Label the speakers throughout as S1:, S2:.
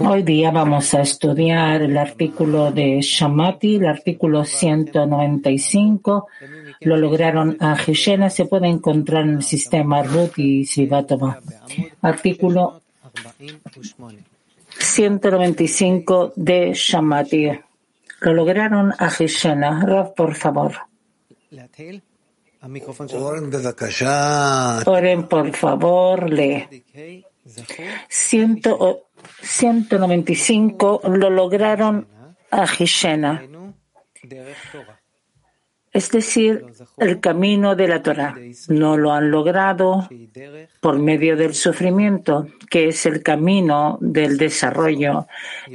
S1: Hoy día vamos a estudiar el artículo de Shamati, el artículo 195. Lo lograron a Gishena, se puede encontrar en el sistema Ruth y Sivatova. Artículo 195 de Shamati. Lo lograron a Gishena. Rav, por favor. Oren, por favor, lee. 195 lo lograron a Gishena, es decir, el camino de la Torah. No lo han logrado por medio del sufrimiento, que es el camino del desarrollo,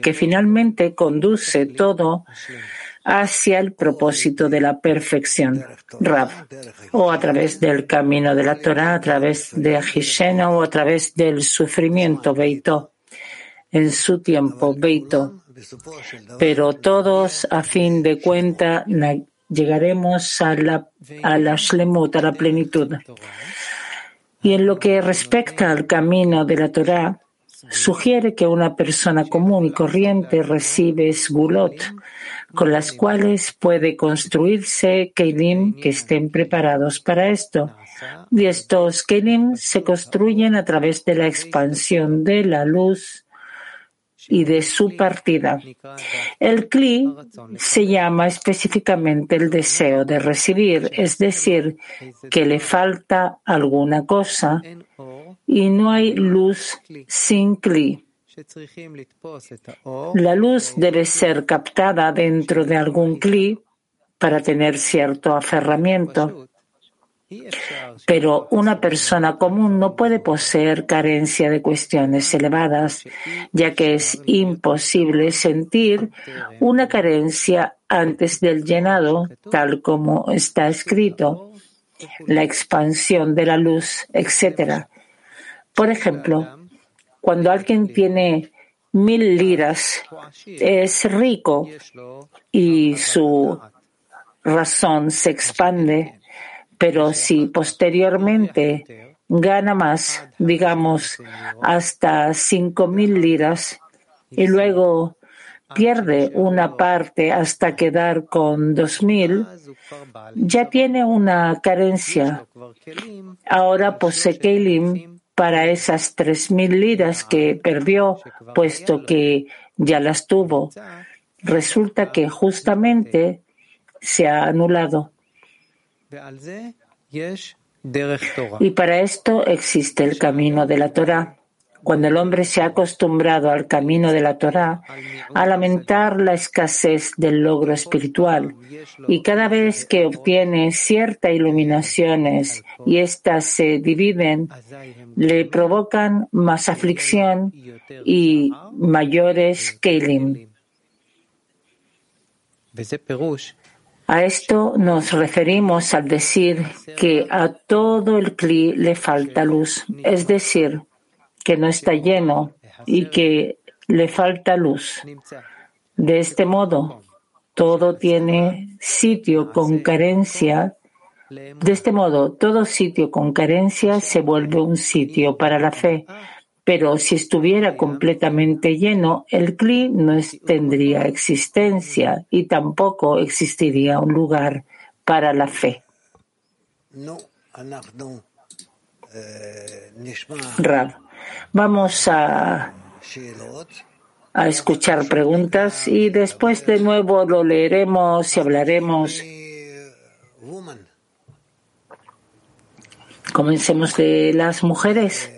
S1: que finalmente conduce todo hacia el propósito de la perfección, Rab, o a través del camino de la Torah, a través de Ajishena o a través del sufrimiento, Beito, en su tiempo, Beito. Pero todos, a fin de cuenta, llegaremos a la, a la Shlemut, a la plenitud. Y en lo que respecta al camino de la Torah, sugiere que una persona común y corriente recibe sgulot, con las cuales puede construirse kelim que estén preparados para esto. Y estos kelim se construyen a través de la expansión de la luz y de su partida. El kli se llama específicamente el deseo de recibir, es decir, que le falta alguna cosa y no hay luz sin kli. La luz debe ser captada dentro de algún cli para tener cierto aferramiento. Pero una persona común no puede poseer carencia de cuestiones elevadas, ya que es imposible sentir una carencia antes del llenado, tal como está escrito, la expansión de la luz, etc. Por ejemplo, cuando alguien tiene mil liras, es rico y su razón se expande, pero si posteriormente gana más, digamos, hasta cinco mil liras, y luego pierde una parte hasta quedar con dos mil, ya tiene una carencia. Ahora posee Kelim para esas tres mil liras que perdió, puesto que ya las tuvo. Resulta que justamente se ha anulado. Y para esto existe el camino de la Torah. Cuando el hombre se ha acostumbrado al camino de la Torah, a lamentar la escasez del logro espiritual, y cada vez que obtiene ciertas iluminaciones y éstas se dividen, le provocan más aflicción y mayores kelim. A esto nos referimos al decir que a todo el cli le falta luz, es decir, que no está lleno y que le falta luz. De este modo, todo tiene sitio con carencia. De este modo, todo sitio con carencia se vuelve un sitio para la fe. Pero si estuviera completamente lleno, el cli no tendría existencia y tampoco existiría un lugar para la fe. Rab. Vamos a, a escuchar preguntas y después de nuevo lo leeremos y hablaremos. Comencemos de las mujeres.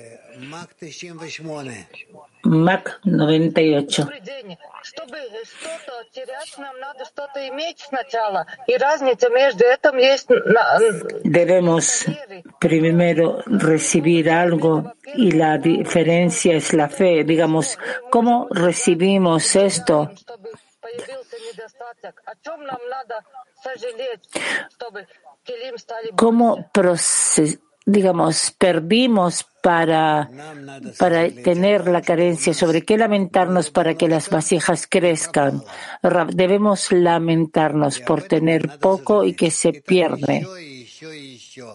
S1: Mac 98. Debemos primero recibir algo y la diferencia es la fe. Digamos, ¿cómo recibimos esto? ¿Cómo procesamos? Digamos, perdimos para, para tener la carencia, sobre qué lamentarnos para que las vasijas crezcan. Debemos lamentarnos por tener poco y que se pierde.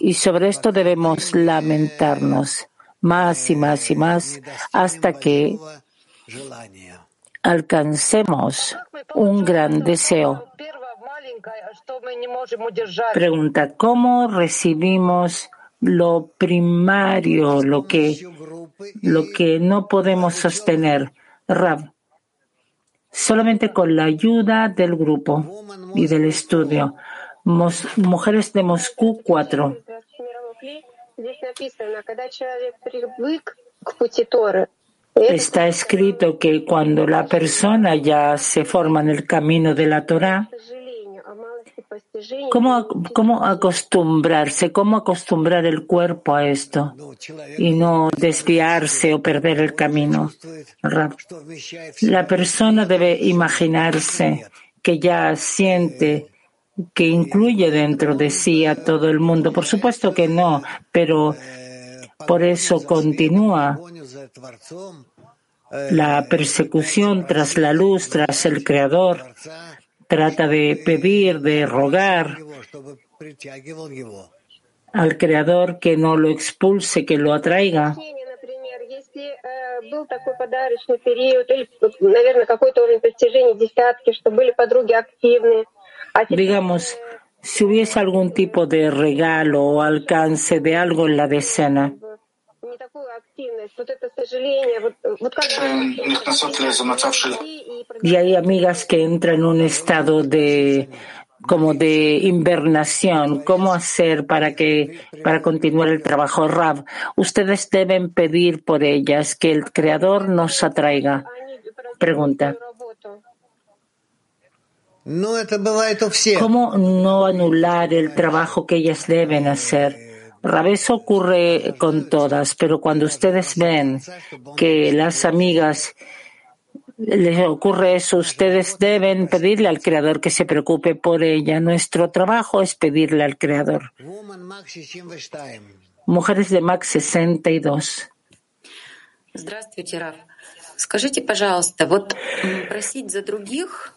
S1: Y sobre esto debemos lamentarnos más y más y más hasta que alcancemos un gran deseo. Pregunta, ¿cómo recibimos lo primario, lo que, lo que no podemos sostener? Rab, solamente con la ayuda del grupo y del estudio. mujeres de Moscú 4. Está escrito que cuando la persona ya se forma en el camino de la Torah, ¿cómo, ¿cómo acostumbrarse, cómo acostumbrar el cuerpo a esto y no desviarse o perder el camino? La persona debe imaginarse que ya siente que incluye dentro de sí a todo el mundo. Por supuesto que no, pero por eso continúa la persecución tras la luz, tras el Creador. Trata de pedir, de rogar al Creador que no lo expulse, que lo atraiga. Digamos, si hubiese algún tipo de regalo o alcance de algo en la decena. Y hay amigas que entran en un estado de como de invernación, cómo hacer para que para continuar el trabajo Rab. Ustedes deben pedir por ellas que el creador nos atraiga. Pregunta. ¿Cómo no anular el trabajo que ellas deben hacer? A veces ocurre con todas, pero cuando ustedes ven que las amigas les ocurre eso, ustedes deben pedirle al Creador que se preocupe por ella. Nuestro trabajo es pedirle al Creador. Mujeres de Max 62. Здравствуйте, Раф. Скажите, пожалуйста, вот просить за других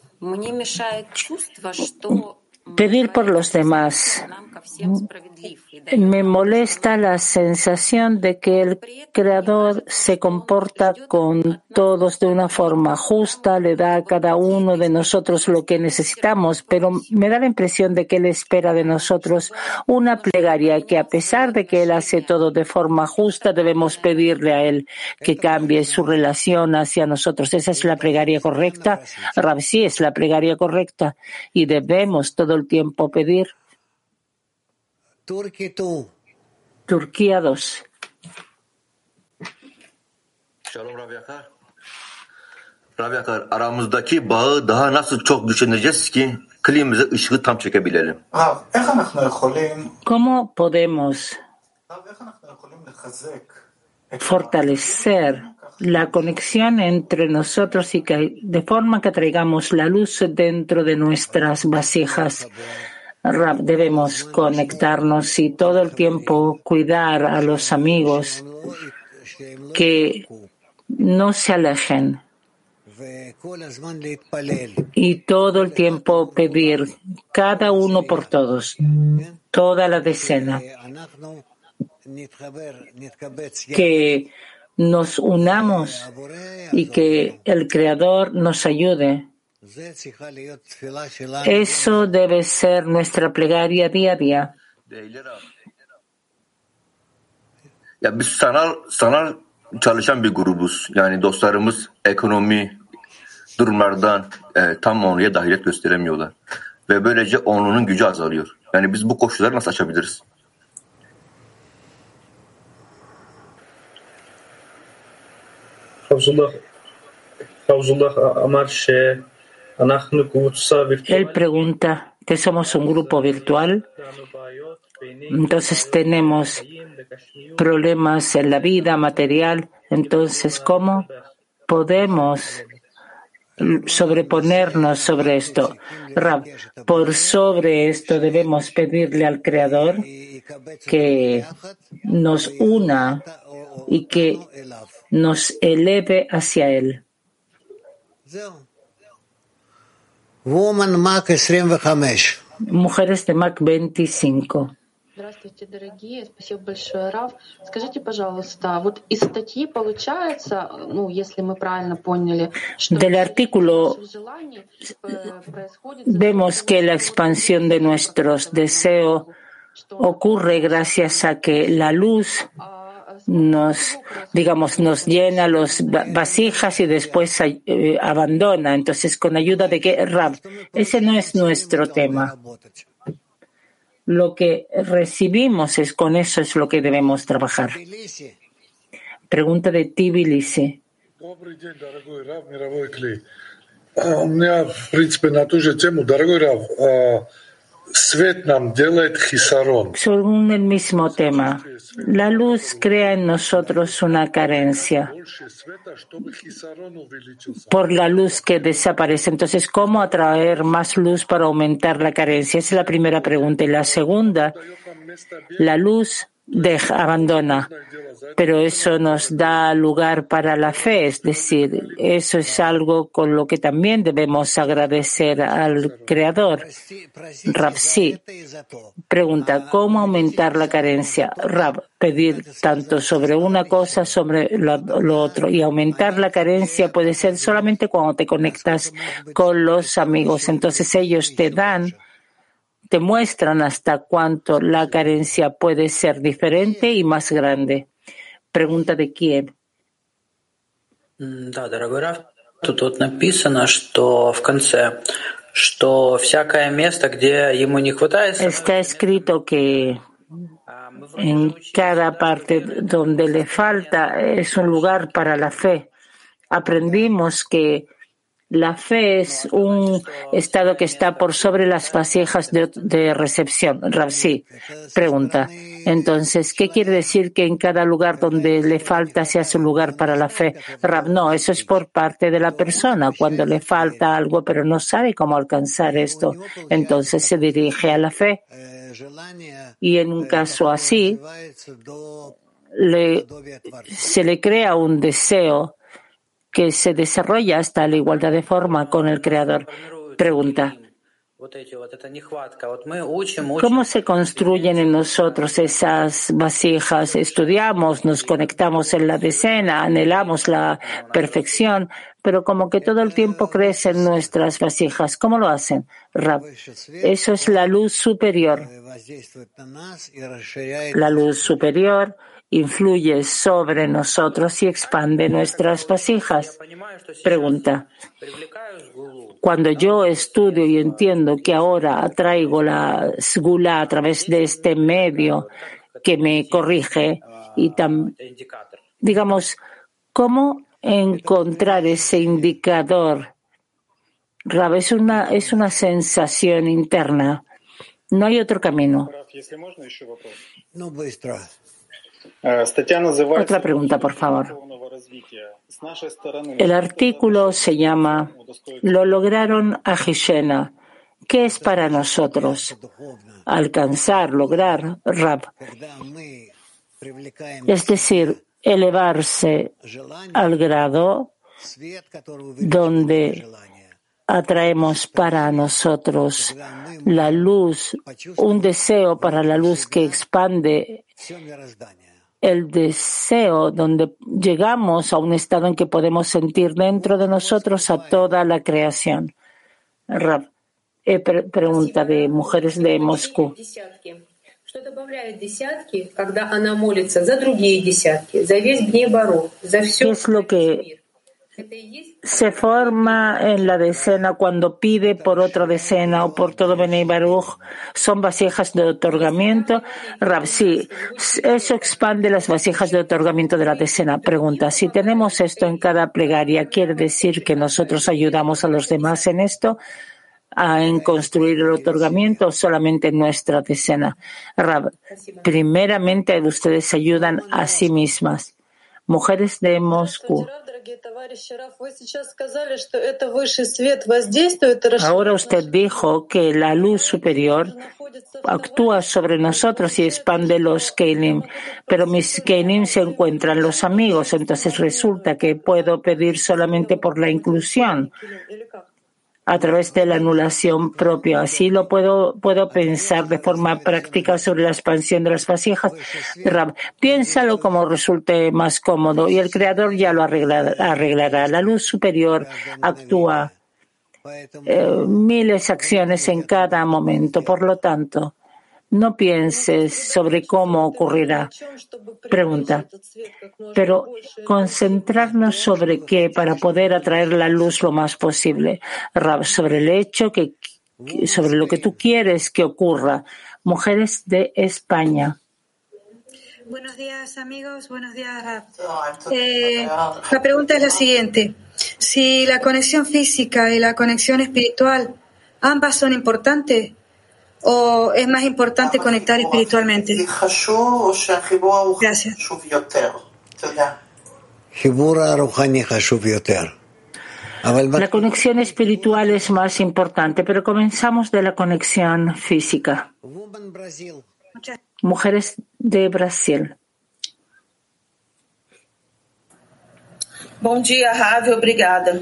S1: Pedir por los demás. Me molesta la sensación de que el Creador se comporta con todos de una forma justa, le da a cada uno de nosotros lo que necesitamos, pero me da la impresión de que Él espera de nosotros una plegaria que a pesar de que Él hace todo de forma justa, debemos pedirle a Él que cambie su relación hacia nosotros. ¿Esa es la plegaria correcta? Rab, sí, es la plegaria correcta y debemos todo el tiempo pedir. Turquía 2.
S2: Shalom Rabbi Akar. Rabbi Akar, aramızdaki bağı daha nasıl çok düşüneceğiz ki klimize ışığı tam çekebilelim?
S1: ¿Cómo podemos fortalecer la conexión entre nosotros y que de forma que traigamos la luz dentro de nuestras vasijas? debemos conectarnos y todo el tiempo cuidar a los amigos que no se alejen y todo el tiempo pedir cada uno por todos, toda la decena, que nos unamos y que el Creador nos ayude eso debe ser nuestra plegaria día a día.
S2: Ya biz sanal sanal çalışan bir grubuz. Yani dostlarımız ekonomi durumlardan e, tam onluya dahiliyet gösteremiyorlar. Ve böylece onlunun gücü azalıyor. Yani biz bu koşulları nasıl açabiliriz?
S1: Él pregunta que somos un grupo virtual, entonces tenemos problemas en la vida material, entonces ¿cómo podemos sobreponernos sobre esto? por sobre esto debemos pedirle al Creador que nos una y que nos eleve hacia Él. Mujeres de Mac 25.
S3: Здравствуйте, дорогие. Спасибо большое, Рав. Скажите, пожалуйста, вот из статьи получается, ну, если мы правильно поняли, что
S1: Del artículo vemos que la expansión de nuestros deseos ocurre gracias a que la luz nos, digamos, nos llena los vasijas y después eh, abandona. Entonces, con ayuda de qué, Rab, ese no es nuestro tema lo que recibimos es con eso es lo que debemos trabajar. Pregunta de Tbilisi. Según el mismo tema, la luz crea en nosotros una carencia por la luz que desaparece. Entonces, ¿cómo atraer más luz para aumentar la carencia? Esa es la primera pregunta. Y la segunda, la luz deja, abandona. Pero eso nos da lugar para la fe, es decir, eso es algo con lo que también debemos agradecer al Creador. Rab, sí. Pregunta, ¿cómo aumentar la carencia? Rab, pedir tanto sobre una cosa, sobre lo otro. Y aumentar la carencia puede ser solamente cuando te conectas con los amigos. Entonces ellos te dan te muestran hasta cuánto la carencia puede ser diferente y más grande. Pregunta de Kiev.
S4: Да, дорогой Раф, тут вот написано, что в конце, что всякое место, где ему не хватает...
S1: Está escrito que en cada parte donde le falta es un lugar para la fe. Aprendimos que la fe es un estado que está por sobre las vasijas de, recepción. Sí, pregunta. Entonces, ¿qué quiere decir que en cada lugar donde le falta sea su lugar para la fe? Rab, no, eso es por parte de la persona. Cuando le falta algo, pero no sabe cómo alcanzar esto, entonces se dirige a la fe. Y en un caso así, se le crea un deseo que se desarrolla hasta la igualdad de forma con el Creador. Pregunta. ¿Cómo se construyen en nosotros esas vasijas? Estudiamos, nos conectamos en la decena, anhelamos la perfección, pero como que todo el tiempo crecen nuestras vasijas. ¿Cómo lo hacen? Eso es la luz superior. La luz superior influye sobre nosotros y expande nuestras vasijas. Pregunta. Cuando yo estudio y entiendo que ahora atraigo la sgula a través de este medio que me corrige y tam, digamos, ¿cómo encontrar ese indicador? Rab, es una, es una sensación interna. No hay otro camino. Otra pregunta, por favor. El artículo se llama Lo lograron a Gishena. ¿Qué es para nosotros? Alcanzar, lograr, Rab. Es decir, elevarse al grado donde atraemos para nosotros la luz, un deseo para la luz que expande el deseo donde llegamos a un estado en que podemos sentir dentro de nosotros a toda la creación. Rab, eh, pregunta de mujeres de Moscú. ¿Qué es lo que se forma en la decena cuando pide por otra decena o por todo Benei Baruch. Son vasijas de otorgamiento. Rab, sí, eso expande las vasijas de otorgamiento de la decena. Pregunta, si tenemos esto en cada plegaria, ¿quiere decir que nosotros ayudamos a los demás en esto? en construir el otorgamiento solamente en nuestra decena. Rab, primeramente ustedes ayudan a sí mismas. Mujeres de Moscú. Ahora usted dijo que la luz superior actúa sobre nosotros y expande los Keilim, pero mis Keilim se encuentran los amigos, entonces resulta que puedo pedir solamente por la inclusión. A través de la anulación propia. Así lo puedo, puedo pensar de forma práctica sobre la expansión de las vasijas. Piénsalo como resulte más cómodo y el Creador ya lo arreglará. La luz superior actúa eh, miles acciones en cada momento. Por lo tanto, no pienses sobre cómo ocurrirá. Pregunta. Pero concentrarnos sobre qué para poder atraer la luz lo más posible. sobre el hecho que, sobre lo que tú quieres que ocurra. Mujeres de España.
S5: Buenos días, amigos. Buenos días, eh, la pregunta es la siguiente. Si la conexión física y la conexión espiritual ambas son importantes, o es más importante conectar espiritualmente? Gracias.
S1: La conexión espiritual es más importante, pero comenzamos de la conexión física. Mujeres de Brasil.
S6: Bom dia, Ravi, obrigada.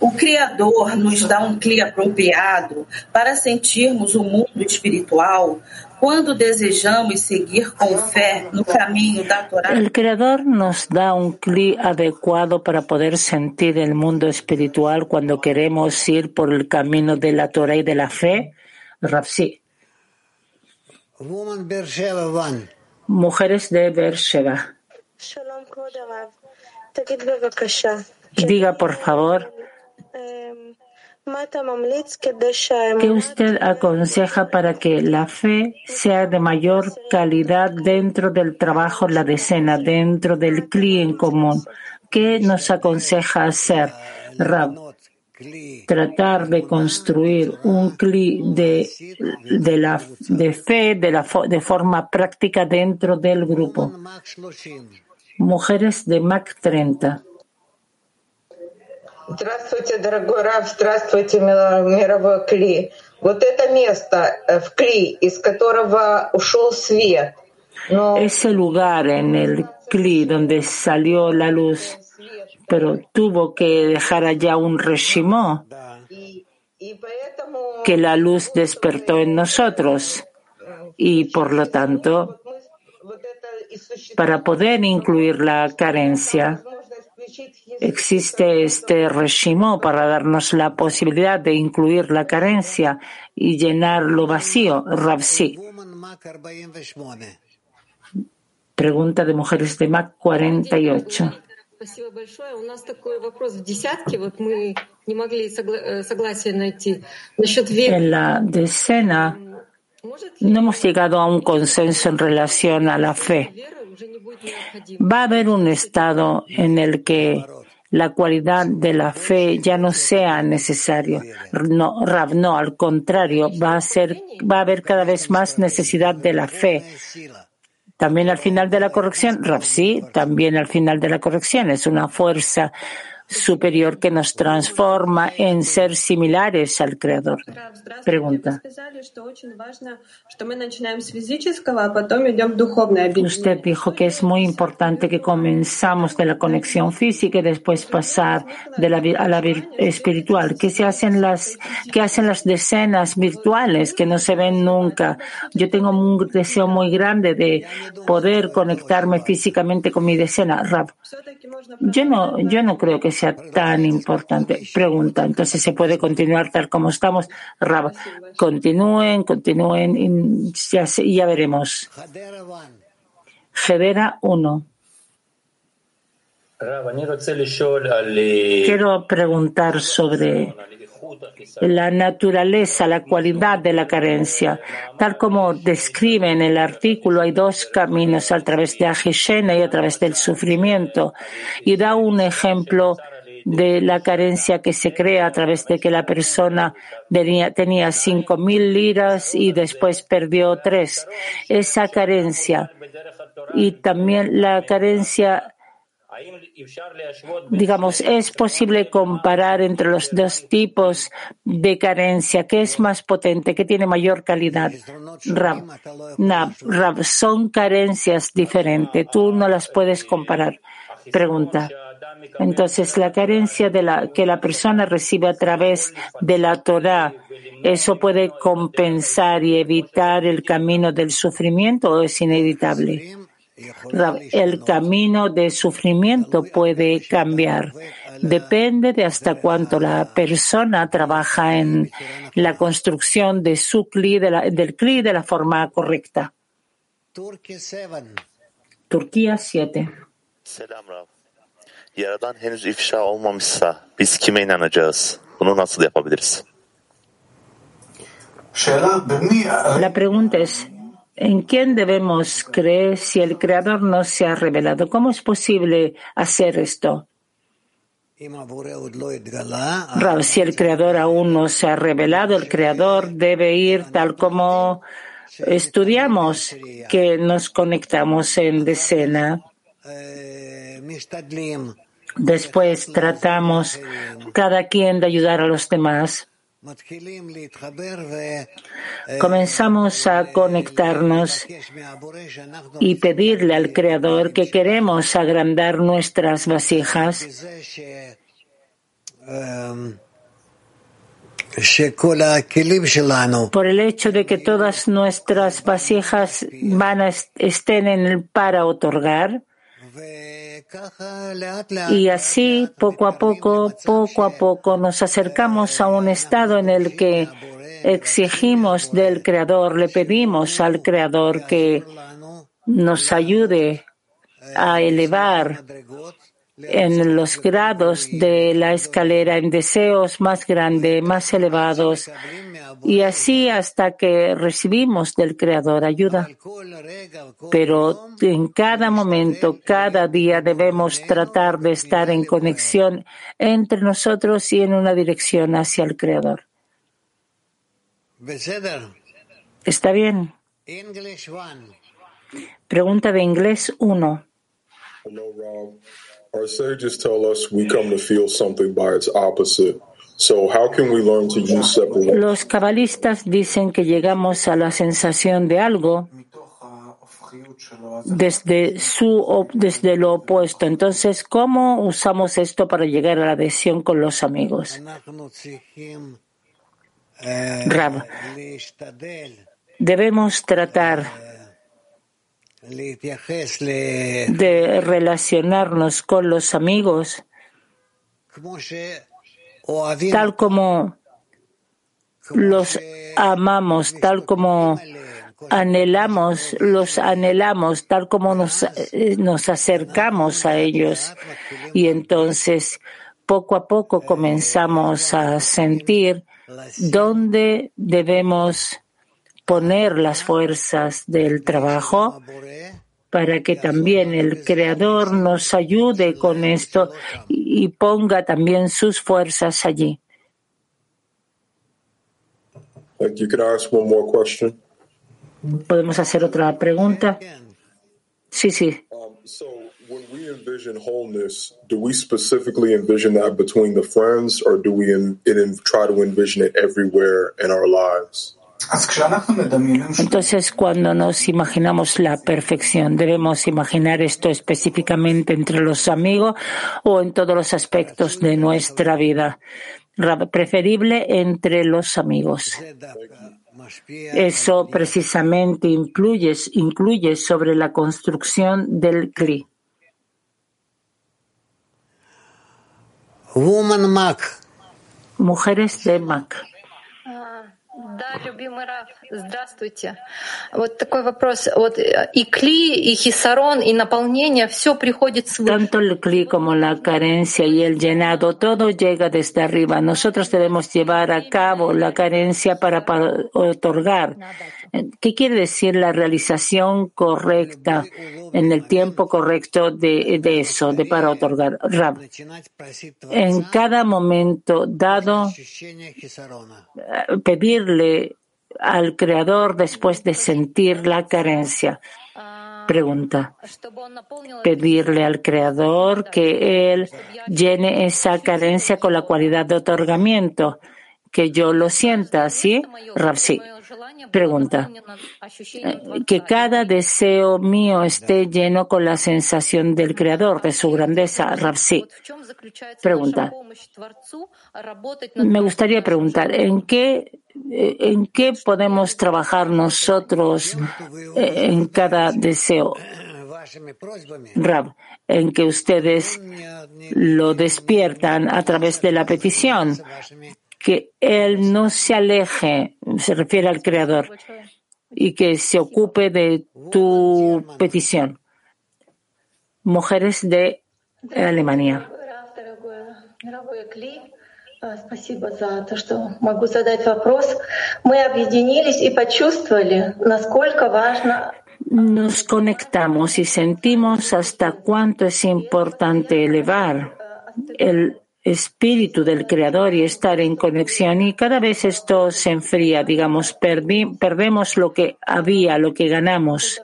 S6: O Criador nos dá um CLI apropriado para sentirmos o mundo espiritual quando desejamos seguir com fé no caminho da Torá.
S1: O Criador nos dá um CLI adequado para poder sentir o mundo espiritual quando queremos ir por el camino de la Torah y de la fe. Rapsi. Mujeres de Beersheba. Diga, por favor, ¿qué usted aconseja para que la fe sea de mayor calidad dentro del trabajo, la decena, dentro del CLI en común? ¿Qué nos aconseja hacer, Rab? Tratar de construir un CLI de, de, la, de fe de, la, de forma práctica dentro del grupo. Mujeres de MAC 30.
S7: Здравствуйте, дорогой Рав, здравствуйте, мировой Кли. Вот это место в Кли, из которого ушел свет.
S1: Но... Ese lugar en el Kli donde salió la luz, pero tuvo que dejar allá un reshimó que la luz despertó en nosotros y por lo tanto para poder incluir la carencia. Existe este régimen para darnos la posibilidad de incluir la carencia y llenar lo vacío. Ravsi. Pregunta de mujeres de MAC 48. En la decena no hemos llegado a un consenso en relación a la fe. Va a haber un estado en el que la cualidad de la fe ya no sea necesario. No, no, al contrario, va a ser, va a haber cada vez más necesidad de la fe. También al final de la corrección, Rav, sí, también al final de la corrección es una fuerza superior que nos transforma en ser similares al Creador. Pregunta. Usted dijo que es muy importante que comenzamos de la conexión física y después pasar de la, a la espiritual. ¿Qué se hacen las, qué hacen las decenas virtuales que no se ven nunca? Yo tengo un deseo muy grande de poder conectarme físicamente con mi decena. Yo no, yo no creo que sea tan importante. Pregunta, entonces se puede continuar tal como estamos. Rab, continúen, continúen y ya, ya veremos. Gedera 1. Quiero preguntar sobre la naturaleza, la cualidad de la carencia. Tal como describe en el artículo, hay dos caminos a través de Ajishena y a través del sufrimiento. Y da un ejemplo de la carencia que se crea a través de que la persona tenía, cinco mil liras y después perdió tres. Esa carencia y también la carencia digamos, es posible comparar entre los dos tipos de carencia. ¿Qué es más potente? ¿Qué tiene mayor calidad? Rab, son carencias diferentes. Tú no las puedes comparar. Pregunta. Entonces, la carencia de la, que la persona recibe a través de la Torah, ¿eso puede compensar y evitar el camino del sufrimiento o es inevitable? El camino de sufrimiento puede cambiar. Depende de hasta cuánto la persona trabaja en la construcción de su cli, del CLI de la forma correcta. Turquía 7.
S8: Yaradan henüz ifşa olmamışsa biz kime inanacağız? Bunu nasıl yapabiliriz?
S1: La pregunta es, ¿en quién debemos creer si el Creador no se ha revelado? ¿Cómo es posible hacer esto? Rav, si el Creador aún no se ha revelado, el Creador debe ir tal como estudiamos, que nos conectamos en decena. Después tratamos cada quien de ayudar a los demás. Comenzamos a conectarnos y pedirle al Creador que queremos agrandar nuestras vasijas por el hecho de que todas nuestras vasijas van a estén en el para otorgar. Y así, poco a poco, poco a poco, nos acercamos a un estado en el que exigimos del Creador, le pedimos al Creador que nos ayude a elevar en los grados de la escalera en deseos más grandes, más elevados, y así hasta que recibimos del Creador ayuda. Pero en cada momento, cada día debemos tratar de estar en conexión entre nosotros y en una dirección hacia el Creador. ¿Está bien? Pregunta de inglés 1.
S9: Our sages tell us we come to feel something by its opposite.
S1: Los cabalistas dicen que llegamos a la sensación de algo desde su desde lo opuesto. Entonces, ¿cómo usamos esto para llegar a la adhesión con los amigos? Rab, debemos tratar de relacionarnos con los amigos tal como los amamos, tal como anhelamos, los anhelamos, tal como nos, eh, nos acercamos a ellos. Y entonces, poco a poco comenzamos a sentir dónde debemos poner las fuerzas del trabajo para que también el Creador nos ayude con esto y ponga también sus fuerzas allí. ¿Podemos hacer otra pregunta? Sí, sí.
S9: when we envision wholeness, do we specifically envision that between the friends, or do we in, in, try to envision it everywhere in our lives?
S1: Entonces, cuando nos imaginamos la perfección, ¿debemos imaginar esto específicamente entre los amigos o en todos los aspectos de nuestra vida? Preferible entre los amigos. Eso precisamente incluye, incluye sobre la construcción del CLI. Mujeres de Mac.
S10: Да, любимый Раф, здравствуйте. Вот такой вопрос. Вот и кли, и хисарон, и наполнение, все приходит с
S1: Tanto el cli como la carencia y el llenado, todo llega desde arriba. Nosotros debemos llevar a cabo la carencia para, para otorgar. ¿Qué quiere decir la realización correcta en el tiempo correcto de, de eso, de para otorgar? Rab, en cada momento dado, pedirle al Creador después de sentir la carencia. Pregunta. Pedirle al Creador que Él llene esa carencia con la cualidad de otorgamiento que yo lo sienta, ¿sí? Rab, sí. Pregunta. Que cada deseo mío esté lleno con la sensación del Creador, de su grandeza. Rab, sí. Pregunta. Me gustaría preguntar, ¿en qué, en qué podemos trabajar nosotros eh, en cada deseo? Rab, en que ustedes lo despiertan a través de la petición, que Él no se aleje, se refiere al Creador, y que se ocupe de tu petición. Mujeres de Alemania.
S10: Спасибо за то, что могу задать вопрос. Мы объединились и почувствовали, насколько важно
S1: nos conectamos y sentimos hasta cuánto es importante elevar el espíritu del Creador y estar en conexión. Y cada vez esto se enfría, digamos, perdemos lo que había, lo que ganamos.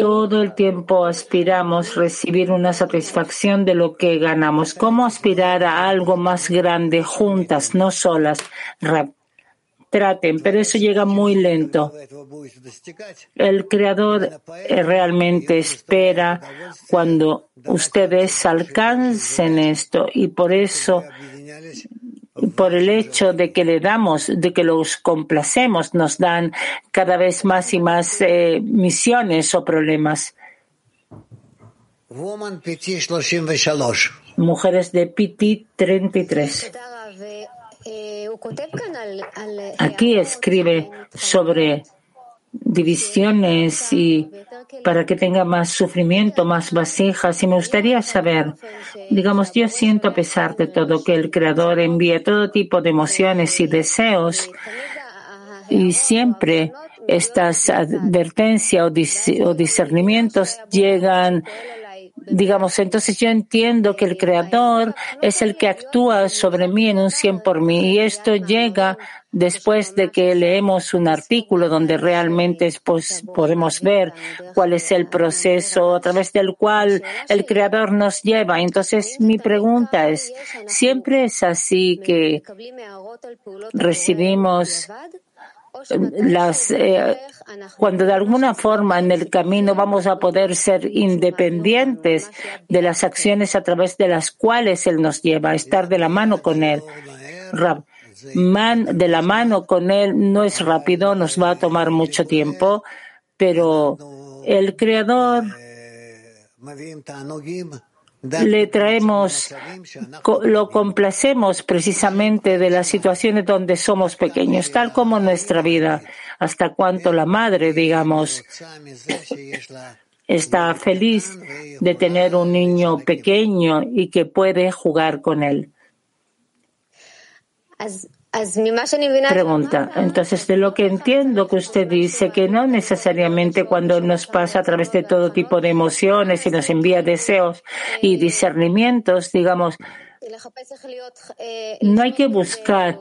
S1: Todo el tiempo aspiramos recibir una satisfacción de lo que ganamos. ¿Cómo aspirar a algo más grande juntas, no solas? Traten, pero eso llega muy lento. El Creador eh, realmente espera cuando ustedes alcancen esto y por eso, por el hecho de que le damos, de que los complacemos, nos dan cada vez más y más eh, misiones o problemas. Mujeres de Piti 33. Aquí escribe sobre divisiones y para que tenga más sufrimiento, más vasijas. Y me gustaría saber, digamos, yo siento a pesar de todo que el Creador envía todo tipo de emociones y deseos y siempre estas advertencias o discernimientos llegan digamos, entonces yo entiendo que el Creador es el que actúa sobre mí en un 100 por mí y esto llega después de que leemos un artículo donde realmente podemos ver cuál es el proceso a través del cual el Creador nos lleva. Entonces mi pregunta es, ¿siempre es así que recibimos las, eh, cuando de alguna forma en el camino vamos a poder ser independientes de las acciones a través de las cuales Él nos lleva, a estar de la mano con Él. Man, de la mano con Él no es rápido, nos va a tomar mucho tiempo, pero el Creador le traemos, lo complacemos precisamente de las situaciones donde somos pequeños, tal como nuestra vida, hasta cuanto la madre, digamos, está feliz de tener un niño pequeño y que puede jugar con él. Pregunta. Entonces, de lo que entiendo que usted dice que no necesariamente cuando nos pasa a través de todo tipo de emociones y nos envía deseos y discernimientos, digamos, no hay que buscar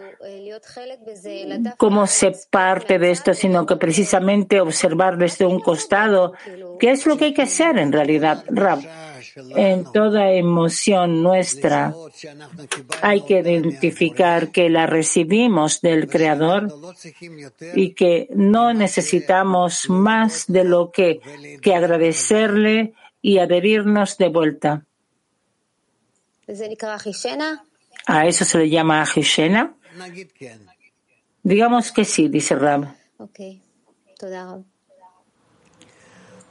S1: cómo se parte de esto, sino que precisamente observar desde un costado qué es lo que hay que hacer en realidad, Rab en toda emoción nuestra hay que identificar que la recibimos del Creador y que no necesitamos más de lo que, que agradecerle y adherirnos de vuelta. ¿A eso se le llama Ahishena? Digamos que sí, dice Rab.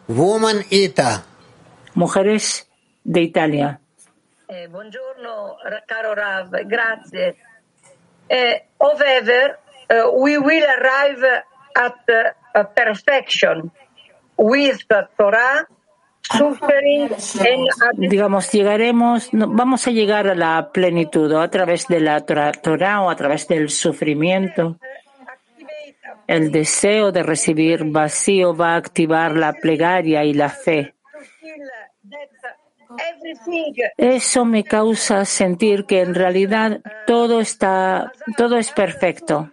S11: Woman Ita.
S1: Mujeres de Italia.
S12: Eh, buongiorno, caro Rav, grazie. Eh, however, uh, we will arrive at uh, perfection with the Torah, suffering and
S1: digamos, llegaremos, vamos a llegar a la plenitud a través de la Torah o a través del sufrimiento. El deseo de recibir vacío va a activar la plegaria y la fe. Eso me causa sentir que en realidad todo está, todo es perfecto.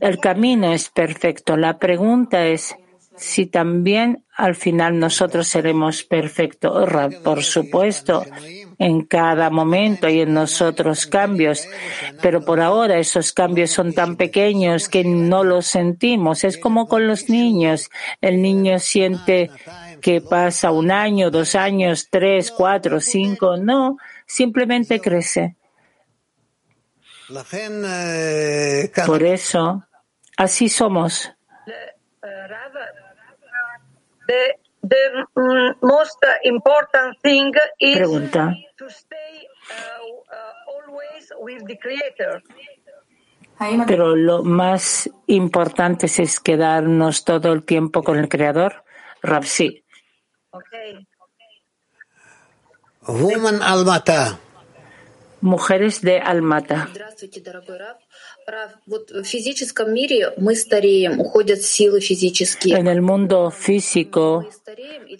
S1: El camino es perfecto. La pregunta es si también al final nosotros seremos perfectos. Por supuesto, En cada momento hay en nosotros cambios, pero por ahora esos cambios son tan pequeños que no los sentimos. Es como con los niños. El niño siente que pasa un año, dos años, tres, cuatro, cinco. No, simplemente crece. Por eso, así somos.
S12: The mm, most important thing is
S1: Pregunta.
S12: to stay uh, always with the Creator.
S1: Pero lo más importante es quedarnos todo el tiempo con el Creador. Rapsi.
S11: Woman Almata.
S1: Mujeres de Almata. En el mundo físico,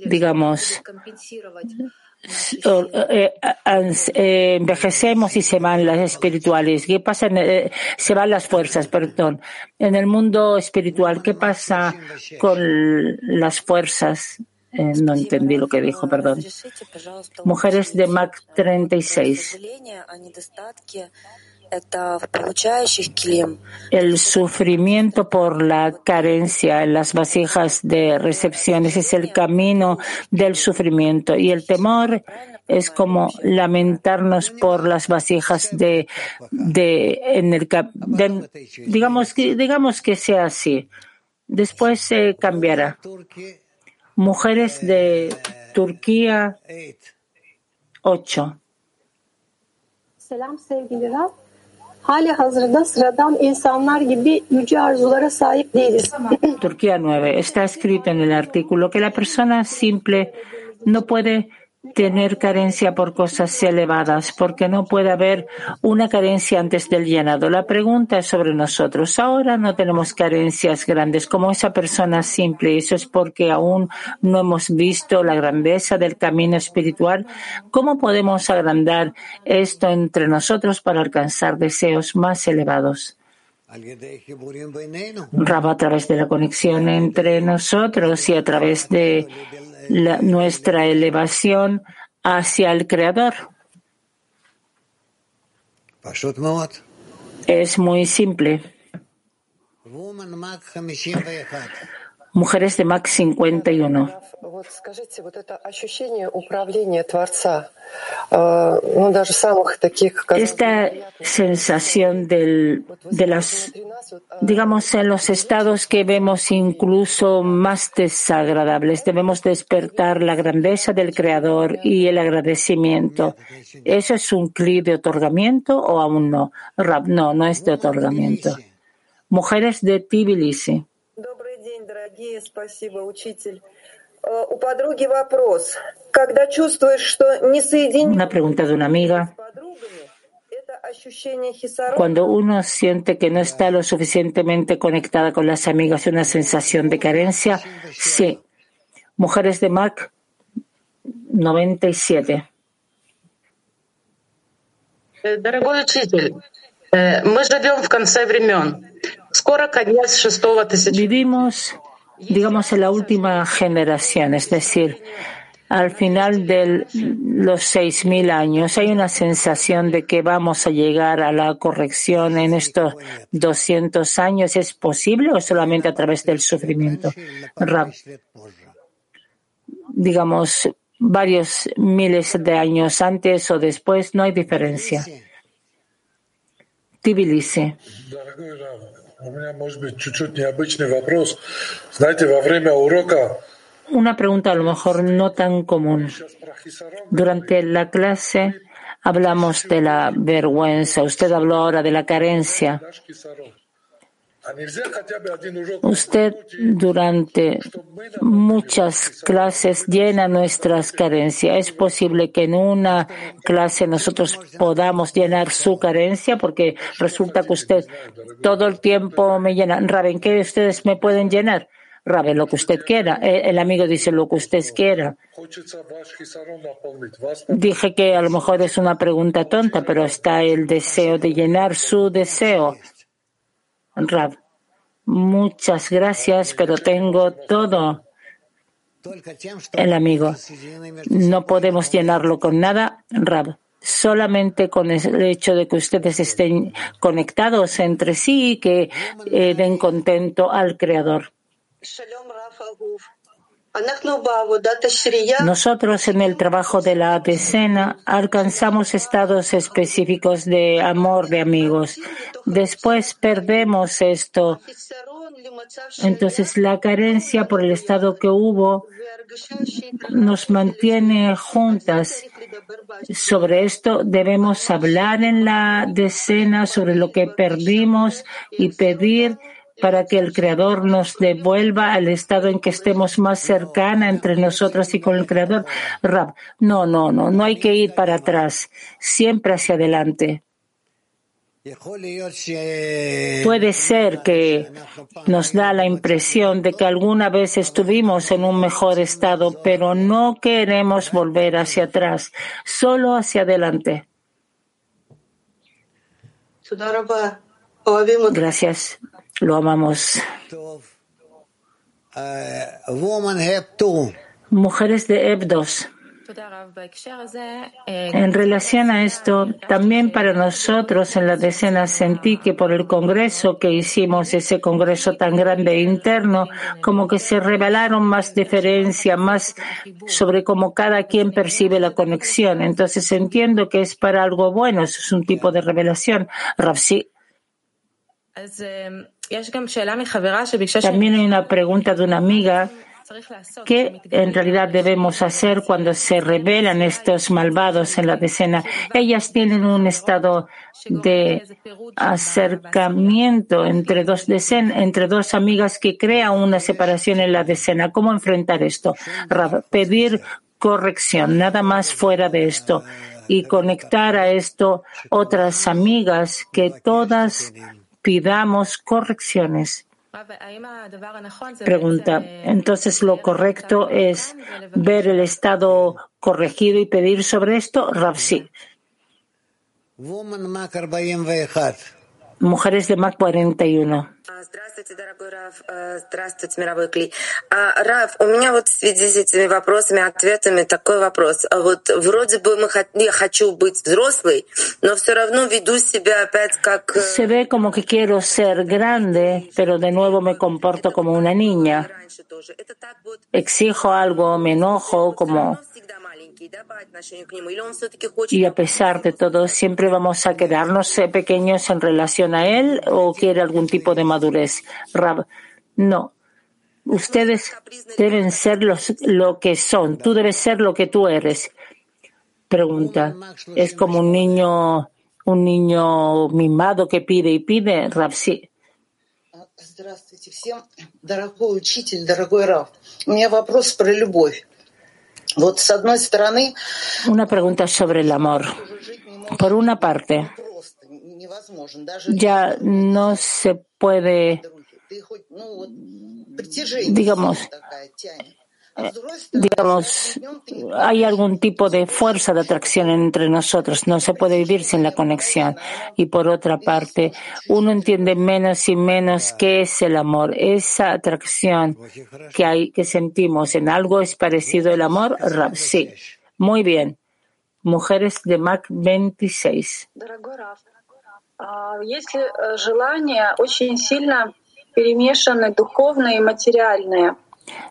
S1: digamos, eh, eh, envejecemos y se van las espirituales. ¿Qué pasa? Eh, se van las fuerzas, perdón. En el mundo espiritual, ¿qué pasa con las fuerzas? Eh, no entendí lo que dijo, perdón. Mujeres de Mac 36. El sufrimiento por la carencia en las vasijas de recepciones es el camino del sufrimiento y el temor es como lamentarnos por las vasijas de, de, en el, digamos que digamos que sea así. Después se cambiará. Mujeres de Turquía 8.
S13: Selam sevgili Rab. Hali hazırda sıradan insanlar gibi yüce arzulara sahip değiliz.
S1: Turquía 9. Está escrito en el artículo que la persona simple no puede tener carencia por cosas elevadas, porque no puede haber una carencia antes del llenado. La pregunta es sobre nosotros. Ahora no tenemos carencias grandes como esa persona simple, eso es porque aún no hemos visto la grandeza del camino espiritual. ¿Cómo podemos agrandar esto entre nosotros para alcanzar deseos más elevados? Raba a través de la conexión entre nosotros y a través de la, nuestra elevación hacia el Creador. Es muy simple mujeres de MAC 51. Esta sensación del, de las, digamos, en los estados que vemos incluso más desagradables, debemos despertar la grandeza del Creador y el agradecimiento. ¿Eso es un clic de otorgamiento o aún no? No, no es de otorgamiento. Mujeres de Tbilisi.
S14: что не соединен
S1: Una pregunta de una amiga.
S14: это ощущение хисарона,
S1: Cuando uno siente que no está lo suficientemente conectada con las amigas, una sensación de carencia, sí. Mujeres de Mac 97.
S15: Э, Дорогой учитель, э, мы живем в конце времен. Скоро конец шестого тысячелетия.
S1: Digamos, en la última generación, es decir, al final de los seis mil años hay una sensación de que vamos a llegar a la corrección en estos 200 años. ¿Es posible o solamente a través del sufrimiento? Digamos, varios miles de años antes o después, no hay diferencia. Tbilisi. Una pregunta a lo mejor no tan común. Durante la clase hablamos de la vergüenza. Usted habló ahora de la carencia. Usted durante muchas clases llena nuestras carencias. ¿Es posible que en una clase nosotros podamos llenar su carencia? Porque resulta que usted todo el tiempo me llena. Raben, ¿qué ustedes me pueden llenar? Raben, lo que usted quiera. Eh, el amigo dice lo que usted quiera. Dije que a lo mejor es una pregunta tonta, pero está el deseo de llenar su deseo. Rab, muchas gracias, pero tengo todo. El amigo, no podemos llenarlo con nada, Rab. Solamente con el hecho de que ustedes estén conectados entre sí y que eh, den contento al Creador. Nosotros en el trabajo de la decena alcanzamos estados específicos de amor de amigos. Después perdemos esto. Entonces la carencia por el estado que hubo nos mantiene juntas. Sobre esto debemos hablar en la decena sobre lo que perdimos y pedir para que el Creador nos devuelva al estado en que estemos más cercana entre nosotros y con el Creador. Rab, no, no, no, no hay que ir para atrás, siempre hacia adelante. Puede ser que nos da la impresión de que alguna vez estuvimos en un mejor estado, pero no queremos volver hacia atrás, solo hacia adelante. Gracias. Lo amamos. Mujeres de Ebdos. En relación a esto, también para nosotros en la decena sentí que por el congreso que hicimos, ese congreso tan grande e interno, como que se revelaron más diferencias, más sobre cómo cada quien percibe la conexión. Entonces entiendo que es para algo bueno, eso es un tipo de revelación. Rafsi. También hay una pregunta de una amiga ¿Qué en realidad debemos hacer cuando se revelan estos malvados en la decena? Ellas tienen un estado de acercamiento entre dos, entre dos amigas que crea una separación en la decena. ¿Cómo enfrentar esto? Pedir corrección, nada más fuera de esto. Y conectar a esto otras amigas que todas pidamos correcciones. Pregunta. Entonces, lo correcto es ver el estado corregido y pedir sobre esto. Ravsi Mujeres de MAC 41.
S11: Здравствуйте, дорогой Раф. Здравствуйте, мировой Кли. Раф, у меня вот в связи с этими вопросами, ответами такой вопрос. Вот вроде бы мы, я хочу быть взрослой, но все равно веду себя опять как...
S1: Se ve como que quiero ser grande, pero de nuevo me comporto como una niña. Exijo algo, me enojo, como y a pesar de todo, ¿siempre vamos a quedarnos eh, pequeños en relación a él o quiere algún tipo de madurez? no. Ustedes deben ser los, lo que son. Tú debes ser lo que tú eres. Pregunta. ¿Es como un niño, un niño mimado que pide y pide? Rab, sí.
S16: Здравствуйте всем. Дорогой учитель, дорогой Раф, у меня вопрос про любовь.
S1: Una pregunta sobre el amor. Por una parte, ya no se puede, digamos, digamos, hay algún tipo de fuerza de atracción entre nosotros. No se puede vivir sin la conexión. Y por otra parte, uno entiende menos y menos qué es el amor. Esa atracción que hay, que sentimos en algo es parecido al amor. Sí. Muy bien. Mujeres de Mac 26.
S17: Если желания очень сильно перемешаны духовное и материальное,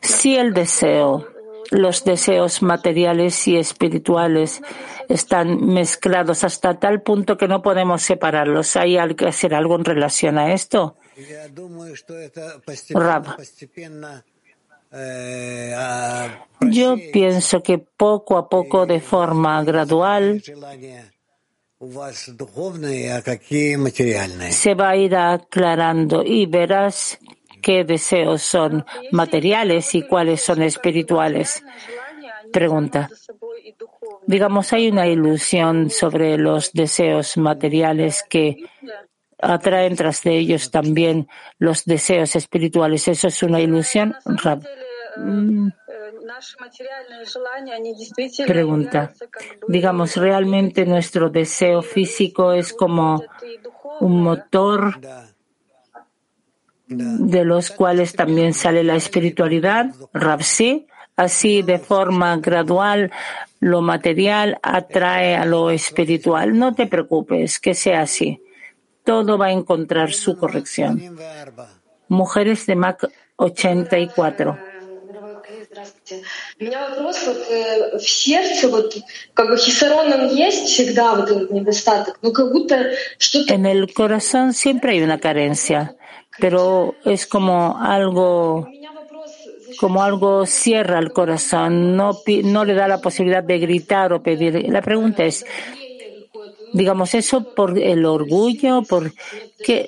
S1: si el deseo, los deseos materiales y espirituales están mezclados hasta tal punto que no podemos separarlos, ¿hay que hacer algo en relación a esto? Rab. Yo pienso que poco a poco, de forma gradual, se va a ir aclarando y verás qué deseos son materiales y cuáles son espirituales. Pregunta. Digamos, hay una ilusión sobre los deseos materiales que atraen tras de ellos también los deseos espirituales. ¿Eso es una ilusión? Mm. Pregunta. Digamos, realmente nuestro deseo físico es como un motor de los cuales también sale la espiritualidad. Ravsi, Así, de forma gradual, lo material atrae a lo espiritual. No te preocupes, que sea así. Todo va a encontrar su corrección. Mujeres de Mac 84.
S18: Здравствуйте. У меня вопрос вот э, в сердце, вот как бы хисароном есть всегда вот этот недостаток, но как будто что-то...
S1: En el corazón siempre hay una carencia, pero es como algo como algo cierra el corazón, no, no le da la posibilidad de gritar o pedir. La pregunta es, digamos, eso por el orgullo, por qué,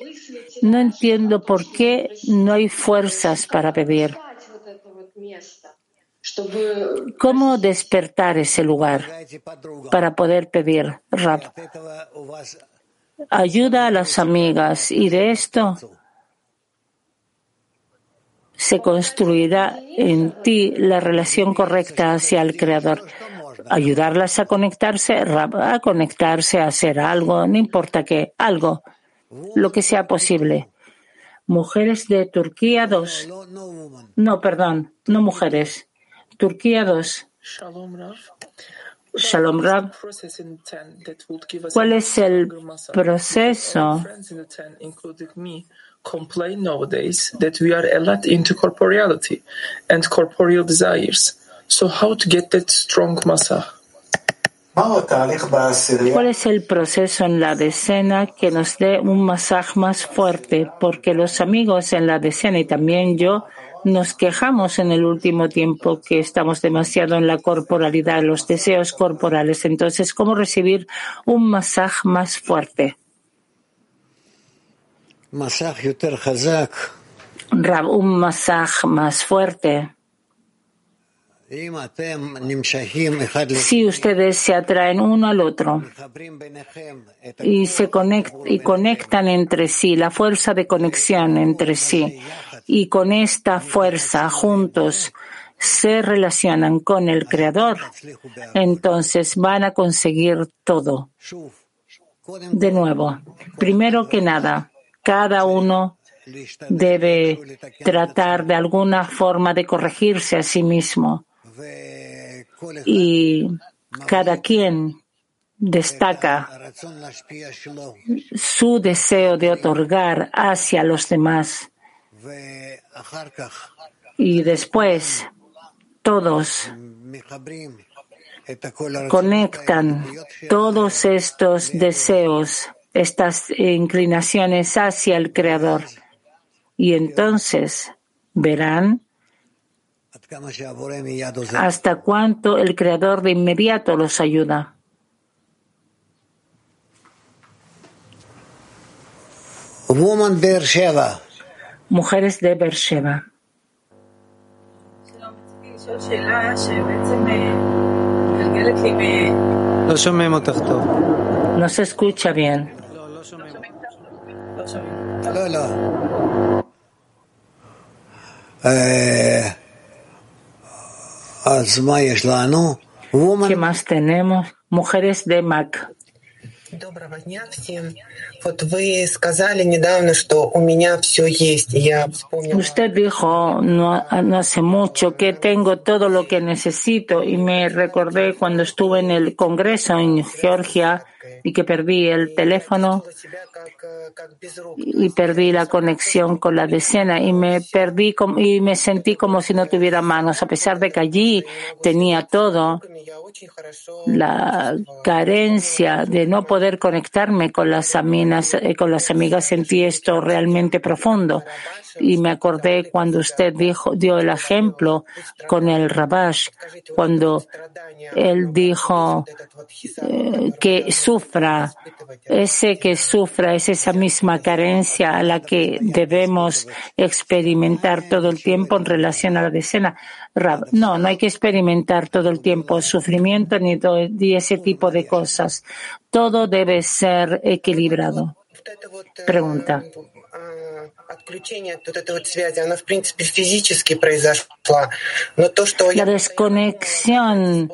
S1: no entiendo por qué no hay fuerzas para pedir. ¿Cómo despertar ese lugar para poder pedir rap? Ayuda a las amigas y de esto se construirá en ti la relación correcta hacia el Creador. Ayudarlas a conectarse, a conectarse, a hacer algo, no importa qué, algo, lo que sea posible. Mujeres de Turquía 2. No, perdón, no mujeres. Turquía 2. Shalom Rab. ¿Cuál es el proceso?
S19: Complain nowadays that we are a lot into corporeality and corporeal desires. So how to get that strong masah?
S1: ¿Cuál es el proceso en la decena que nos dé un masaje más fuerte? Porque los amigos en la decena y también yo nos quejamos en el último tiempo que estamos demasiado en la corporalidad, los deseos corporales. Entonces, ¿cómo recibir un masaje más fuerte? Un masaje más fuerte. Si ustedes se atraen uno al otro y se y conectan entre sí, la fuerza de conexión entre sí, y con esta fuerza juntos se relacionan con el Creador, entonces van a conseguir todo. De nuevo, primero que nada, cada uno debe tratar de alguna forma de corregirse a sí mismo. Y cada quien destaca su deseo de otorgar hacia los demás. Y después todos conectan todos estos deseos, estas inclinaciones hacia el Creador. Y entonces verán hasta cuánto el Creador de inmediato los ayuda. Mujeres de Beersheba. No se escucha bien. ¿Qué más tenemos? Mujeres de Mac. Usted dijo no, no, hace mucho que tengo todo lo que necesito y me recordé cuando estuve en el Congreso en Georgia y que perdí el teléfono y perdí la conexión con la decena y me perdí y me sentí como si no tuviera manos a pesar de que allí tenía todo la carencia de no poder conectarme con las amigas eh, con las amigas sentí esto realmente profundo. Y me acordé cuando usted dijo dio el ejemplo con el Rabash cuando él dijo eh, que sufra ese que sufra es esa misma carencia a la que debemos experimentar todo el tiempo en relación a la decena. No, no hay que experimentar todo el tiempo sufrimiento ni, ese tipo de cosas. Todo debe ser equilibrado. Pregunta. La desconexión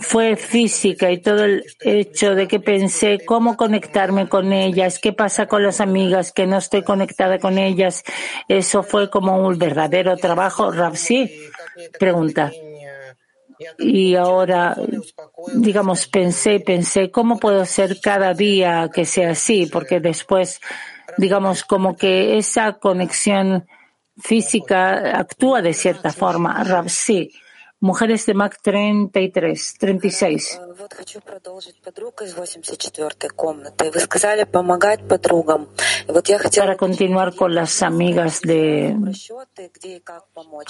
S1: fue física y todo el hecho de que pensé cómo conectarme con ellas, qué pasa con las amigas, que no estoy conectada con ellas, eso fue como un verdadero trabajo. Rav, sí, Pregunta. Y ahora, digamos, pensé, pensé, ¿cómo puedo hacer cada día que sea así? Porque después, digamos, como que esa conexión física actúa de cierta forma. Rav, sí. Mujeres de Mac 33, 36. Para continuar con las amigas de...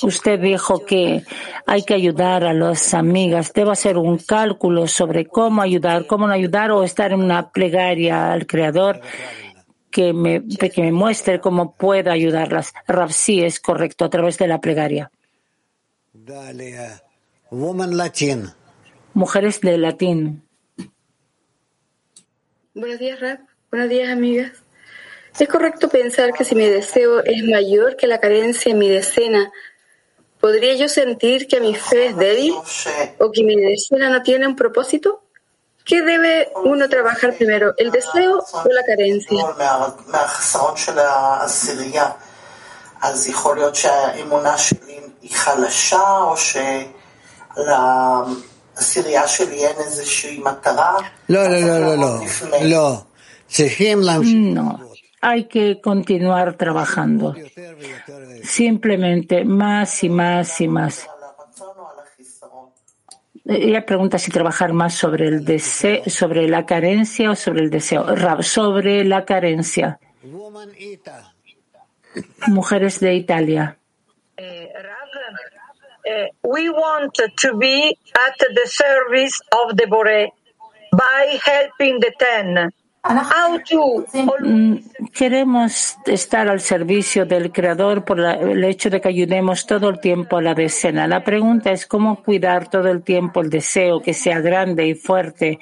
S1: Usted dijo que hay que ayudar a las amigas. Debo hacer un cálculo sobre cómo ayudar, cómo no ayudar o estar en una plegaria al Creador que me, que me muestre cómo puedo ayudarlas. Rav, sí, es correcto, a través de la plegaria. Mujeres de latín.
S20: Buenos días, Rap. Buenos días, amigas. ¿Es correcto pensar que si mi deseo es mayor que la carencia en mi decena, ¿podría yo sentir que mi fe es débil o que mi decena no tiene un propósito? ¿Qué debe uno trabajar primero, el deseo o la carencia?
S1: No, hay que continuar trabajando. Simplemente más y más y más. Ella pregunta si trabajar más sobre el deseo, sobre la carencia o sobre el deseo. sobre la carencia. Mujeres de Italia.
S12: Uh, we want to be at the service of the Bore by helping the ten. To...
S1: Queremos estar al servicio del Creador por la, el hecho de que ayudemos todo el tiempo a la decena. La pregunta es cómo cuidar todo el tiempo el deseo que sea grande y fuerte.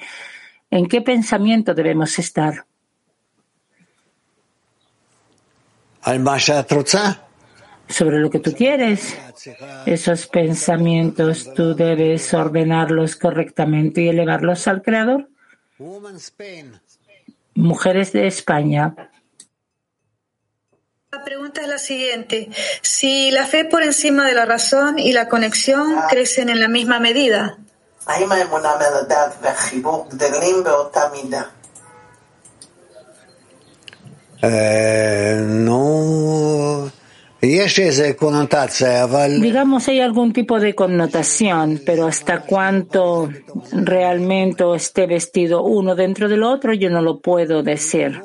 S1: ¿En qué pensamiento debemos estar? sobre lo que tú quieres. Esos pensamientos tú debes ordenarlos correctamente y elevarlos al Creador. Mujeres de España.
S5: La pregunta es la siguiente. Si la fe por encima de la razón y la conexión crecen en la misma medida.
S1: Eh, no. Digamos, hay algún tipo de connotación, pero hasta cuánto realmente esté vestido uno dentro del otro, yo no lo puedo decir.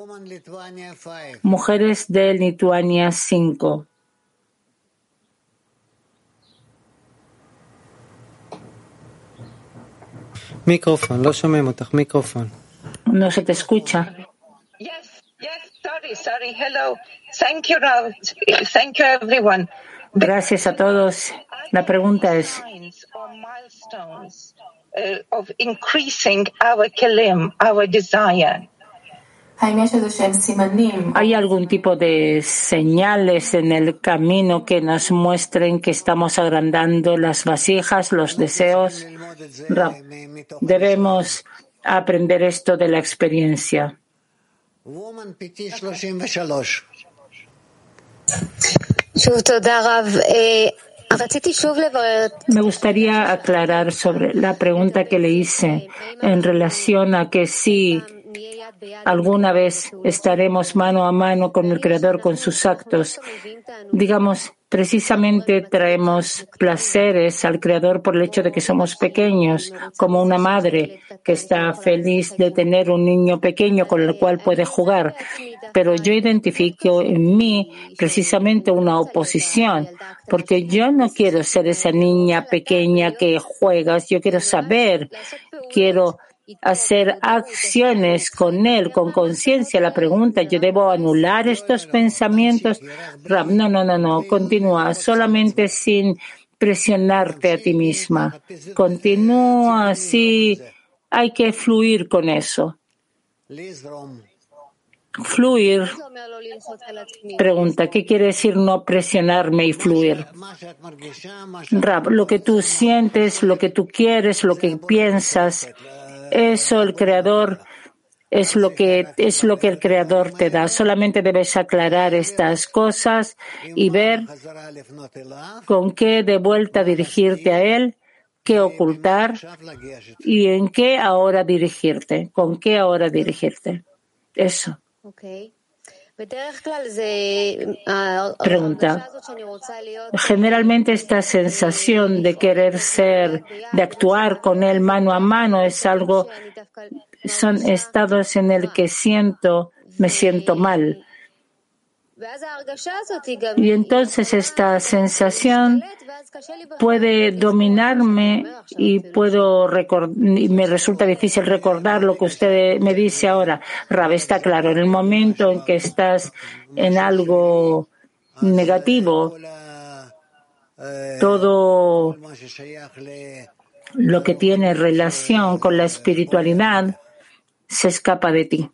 S1: Mujeres de Lituania 5.
S21: Micrófono, micrófono.
S1: No se te escucha.
S12: Sorry, sorry. Hello. Thank you. Thank you, everyone.
S1: Gracias a todos. La pregunta es.
S12: Uh, of increasing our kelim, our desire.
S1: ¿Hay algún tipo de señales en el camino que nos muestren que estamos agrandando las vasijas, los deseos? Debemos aprender esto de la experiencia. Me gustaría aclarar sobre la pregunta que le hice en relación a que si alguna vez estaremos mano a mano con el Creador, con sus actos. Digamos, precisamente traemos placeres al Creador por el hecho de que somos pequeños, como una madre que está feliz de tener un niño pequeño con el cual puede jugar. Pero yo identifico en mí precisamente una oposición, porque yo no quiero ser esa niña pequeña que juegas, yo quiero saber, quiero hacer acciones con él, con conciencia. La pregunta, ¿yo debo anular estos pensamientos? No, no, no, no, continúa, solamente sin presionarte a ti misma. Continúa así, hay que fluir con eso. Fluir. Pregunta, ¿qué quiere decir no presionarme y fluir? Rab, lo que tú sientes, lo que tú quieres, lo que piensas, eso el Creador es lo que es lo que el creador te da. Solamente debes aclarar estas cosas y ver con qué de vuelta dirigirte a él, qué ocultar y en qué ahora dirigirte, con qué ahora dirigirte. Eso. Pregunta. Generalmente esta sensación de querer ser, de actuar con él mano a mano es algo, son estados en el que siento, me siento mal. Y entonces esta sensación puede dominarme y puedo y me resulta difícil recordar lo que usted me dice ahora. Rab, está claro, en el momento en que estás en algo negativo, todo lo que tiene relación con la espiritualidad se escapa de ti.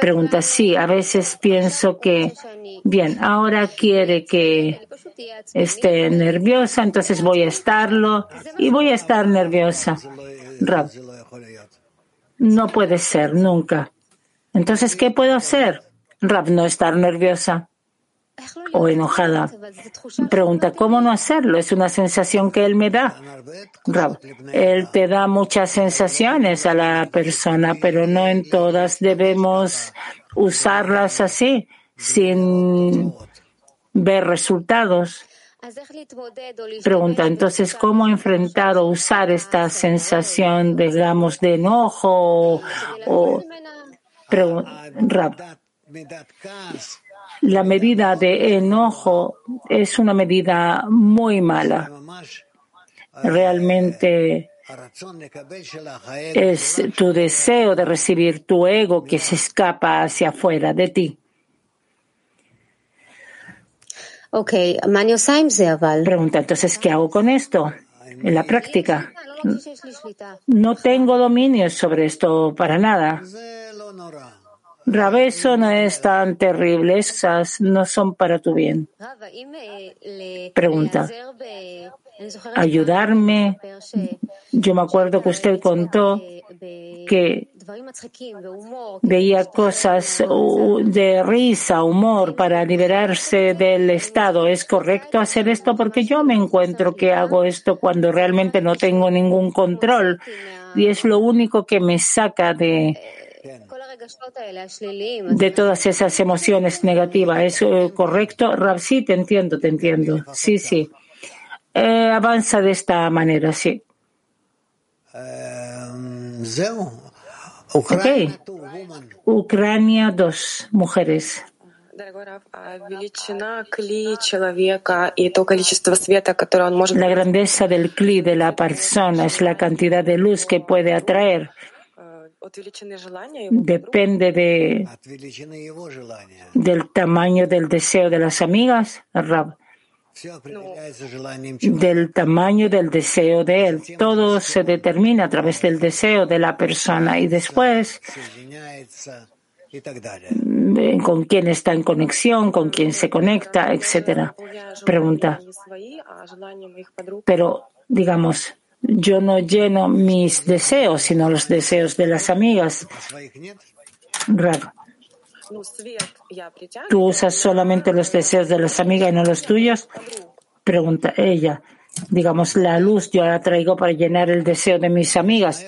S1: Pregunta, sí, a veces pienso que, bien, ahora quiere que esté nerviosa, entonces voy a estarlo y voy a estar nerviosa. Rab, no puede ser, nunca. Entonces, ¿qué puedo hacer? Rab, no estar nerviosa o enojada. Pregunta, ¿cómo no hacerlo? Es una sensación que él me da. Rab, él te da muchas sensaciones a la persona, pero no en todas debemos usarlas así, sin ver resultados. Pregunta, entonces, ¿cómo enfrentar o usar esta sensación, digamos, de enojo o, Rab, la medida de enojo es una medida muy mala. Realmente es tu deseo de recibir tu ego que se escapa hacia afuera de ti. Pregunta, entonces, ¿qué hago con esto en la práctica? No tengo dominio sobre esto para nada. Rabeso no es tan terrible, esas no son para tu bien. Pregunta. Ayudarme. Yo me acuerdo que usted contó que veía cosas de risa, humor para liberarse del estado. ¿Es correcto hacer esto? Porque yo me encuentro que hago esto cuando realmente no tengo ningún control y es lo único que me saca de de todas esas emociones negativas. ¿Es eh, correcto? sí, te entiendo, te entiendo. Sí, sí. Eh, avanza de esta manera, sí. Ok. Ucrania, dos mujeres. La grandeza del cli de la persona es la cantidad de luz que puede atraer depende de, del tamaño del deseo de las amigas, del tamaño del deseo de él. Todo se determina a través del deseo de la persona. Y después mm, con quién está en conexión, con quién se conecta, etcétera. Pregunta. Pero, digamos, yo no lleno mis deseos, sino los deseos de las amigas. ¿Tú usas solamente los deseos de las amigas y no los tuyos? Pregunta ella. Digamos, la luz yo la traigo para llenar el deseo de mis amigas.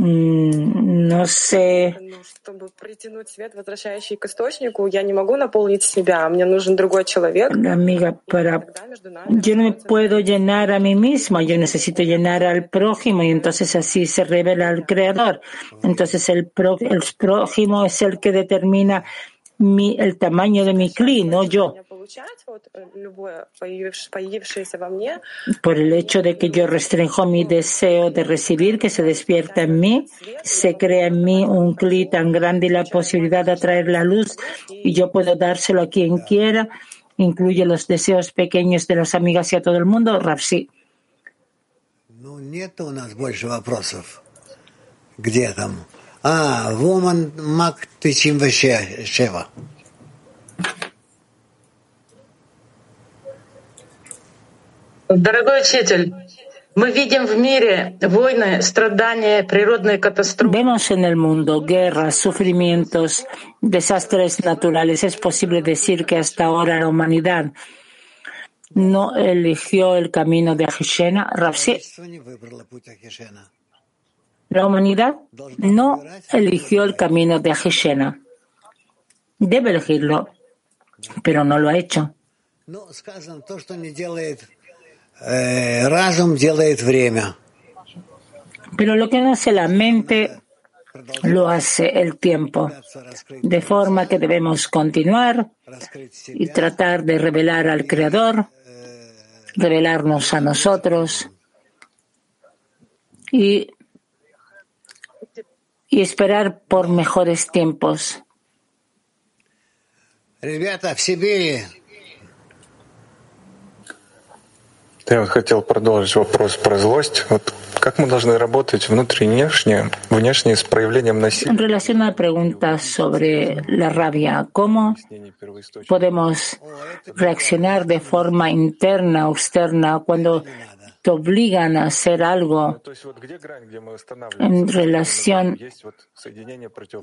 S1: No sé. Amiga, para yo no me puedo llenar a mí misma, yo necesito llenar al prójimo y entonces así se revela al creador. Entonces el, el prójimo es el que determina mi, el tamaño de mi cli, no yo. Por el hecho de que yo restringo mi deseo de recibir, que se despierta en mí, se crea en mí un cli tan grande y la posibilidad de atraer la luz, y yo puedo dárselo a quien quiera, incluye los deseos pequeños de las amigas y a todo el mundo, Rapsi. Ah, Woman Mac 97.
S15: Дорогой учитель,
S1: Vemos en el mundo guerras, sufrimientos, desastres naturales. Es posible decir que hasta ahora la humanidad no eligió el camino de Ajishena. Rapsi. La humanidad no eligió el camino de Ajishena. Debe elegirlo, pero no lo ha hecho. Pero lo que no hace la mente lo hace el tiempo, de forma que debemos continuar y tratar de revelar al Creador, revelarnos a nosotros y, y esperar por mejores tiempos.
S22: Я хотел продолжить вопрос про злость. Вот как мы должны работать внутренне и внешне, внешне с проявлением насилия?
S1: En relación a la pregunta sobre la rabia, ¿cómo podemos reaccionar de forma interna o externa cuando te obligan a hacer algo en relación.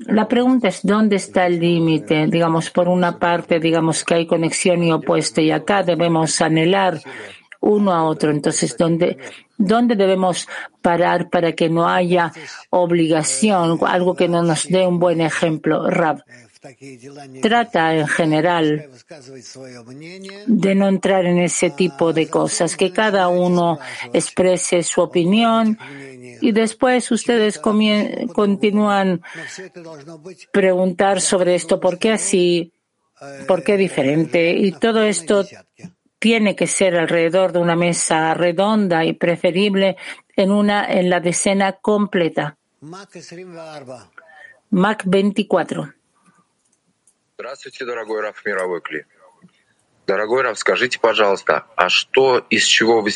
S1: La pregunta es dónde está el límite. Digamos, por una parte, digamos que hay conexión y opuesto, y acá debemos anhelar uno a otro. Entonces, ¿dónde, ¿dónde debemos parar para que no haya obligación, algo que no nos dé un buen ejemplo? Rab, trata en general de no entrar en ese tipo de cosas, que cada uno exprese su opinión y después ustedes continúan preguntar sobre esto, ¿por qué así? ¿Por qué diferente? Y todo esto tiene que ser alrededor de una mesa redonda y preferible en una en la decena completa. Mac 24.
S23: Здравствуйте, дорогой Раф Мировой Кли. Дорогой Раф, скажите, пожалуйста, а что из чего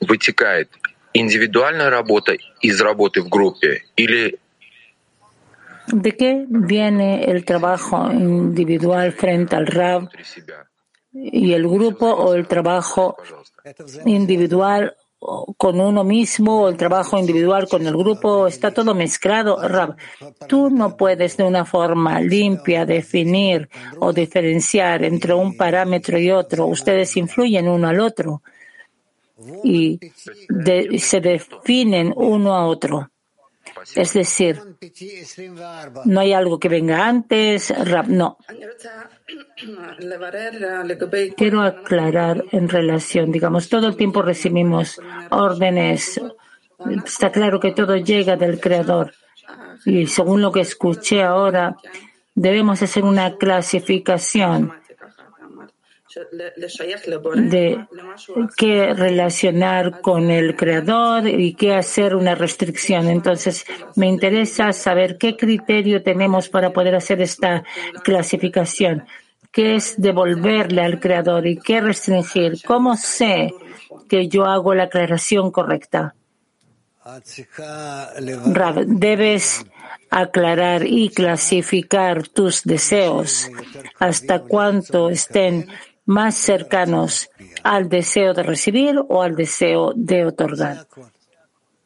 S23: вытекает? Индивидуальная работа из работы в группе или
S1: ¿De qué viene el trabajo individual frente al RAB y el grupo o el trabajo individual con uno mismo el trabajo individual con el grupo, está todo mezclado. Rab, tú no puedes de una forma limpia definir o diferenciar entre un parámetro y otro. Ustedes influyen uno al otro y se definen uno a otro. Es decir, no hay algo que venga antes, Rab, no. Quiero aclarar en relación, digamos, todo el tiempo recibimos órdenes. Está claro que todo llega del Creador. Y según lo que escuché ahora, debemos hacer una clasificación de qué relacionar con el creador y qué hacer una restricción. Entonces, me interesa saber qué criterio tenemos para poder hacer esta clasificación. ¿Qué es devolverle al creador y qué restringir? ¿Cómo sé que yo hago la aclaración correcta? debes aclarar y clasificar tus deseos hasta cuánto estén más cercanos al deseo de recibir o al deseo de otorgar.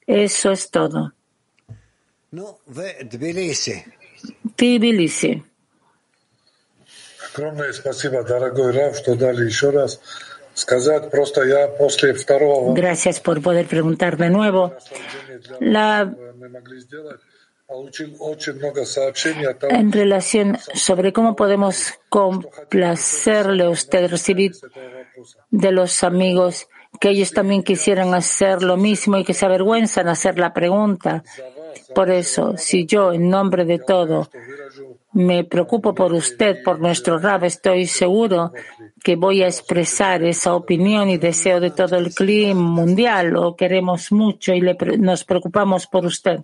S1: Eso es todo. Tbilisi. Gracias por poder preguntar de nuevo. La en relación sobre cómo podemos complacerle a usted, recibir de los amigos que ellos también quisieran hacer lo mismo y que se avergüenzan hacer la pregunta. Por eso, si yo, en nombre de todo, me preocupo por usted, por nuestro Rab, estoy seguro que voy a expresar esa opinión y deseo de todo el clima mundial. Lo queremos mucho y nos preocupamos por usted.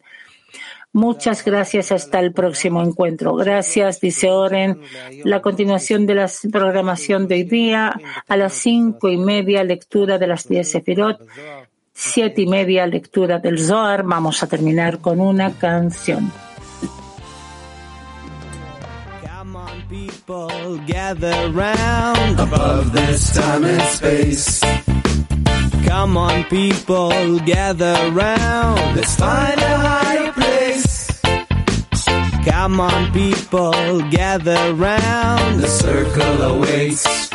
S1: Muchas gracias. Hasta el próximo encuentro. Gracias, dice Oren. La continuación de la programación de hoy día a las cinco y media, lectura de las diez Sefirot. Siete y media, lectura del Zohar. Vamos a terminar con una canción. People, gather round. Above this time and space.
S24: Come on, people, gather round. Let's find a higher place. Come on, people, gather round. The circle awaits.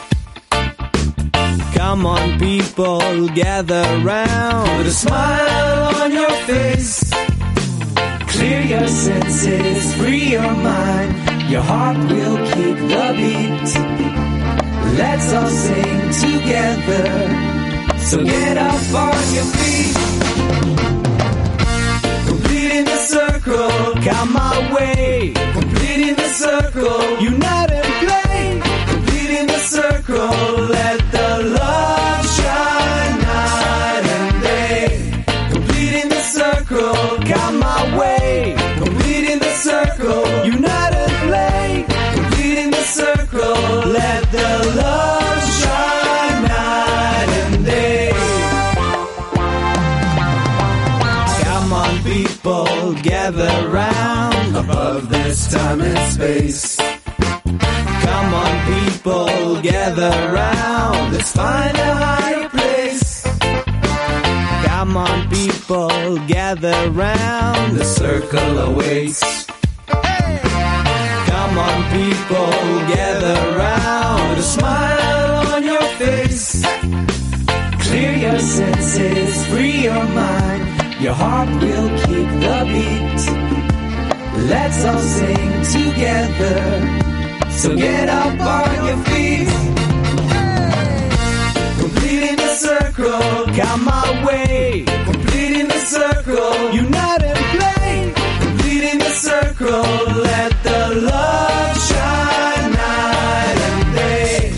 S24: Come on, people, gather round. Put a smile on your face. Clear your senses, free your mind. Your heart will keep the beat. Let's all sing together. So get up on your feet. Completing the circle, come my way. Completing the circle, unite and play. Completing the circle, let the time and space. Come on, people, gather round. Let's find a higher place. Come on, people, gather round. The circle awaits. Come on, people, gather round. A smile on your face. Clear your senses, free your mind. Your heart will keep the beat. Let's all sing together. So get up on your feet. Completing the circle, got my way. Completing the circle, unite and play. Completing the circle, let the love shine night and day.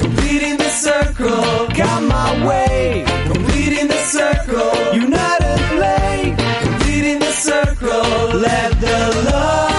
S24: Completing the circle, got my way. Completing the circle, unite. Let the love